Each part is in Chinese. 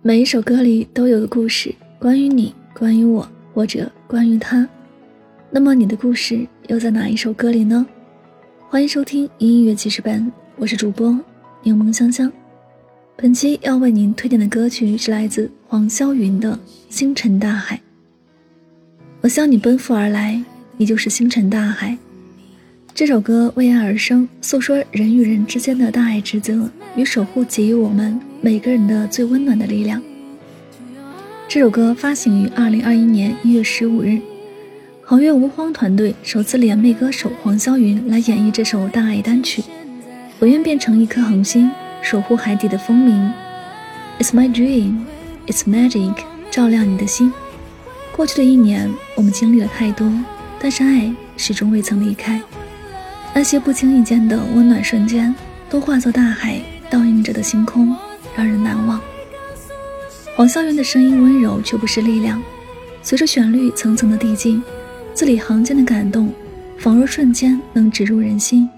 每一首歌里都有个故事，关于你，关于我，或者关于他。那么你的故事又在哪一首歌里呢？欢迎收听音乐记事本，我是主播柠檬香香。本期要为您推荐的歌曲是来自黄霄云的《星辰大海》。我向你奔赴而来，你就是星辰大海。这首歌为爱而生，诉说人与人之间的大爱之责与守护，给予我们每个人的最温暖的力量。这首歌发行于二零二一年一月十五日，好乐无荒团队首次联袂歌手黄霄云来演绎这首大爱单曲。我愿变成一颗恒星，守护海底的风鸣。It's my dream, it's magic，照亮你的心。过去的一年，我们经历了太多，但是爱始终未曾离开。那些不经意间的温暖瞬间，都化作大海倒映着的星空，让人难忘。黄霄云的声音温柔却不失力量，随着旋律层层的递进，字里行间的感动，仿若瞬间能植入人心，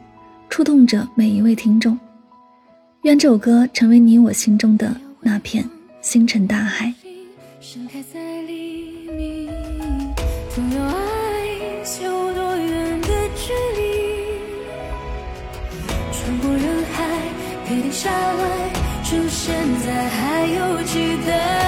触动着每一位听众。愿这首歌成为你我心中的那片星辰大海。跌下来，出现在还有期待。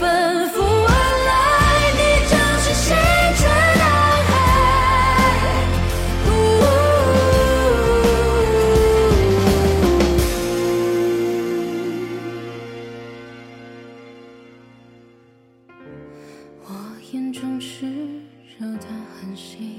奔赴而来你就是星辰大海我眼中炽热的恒星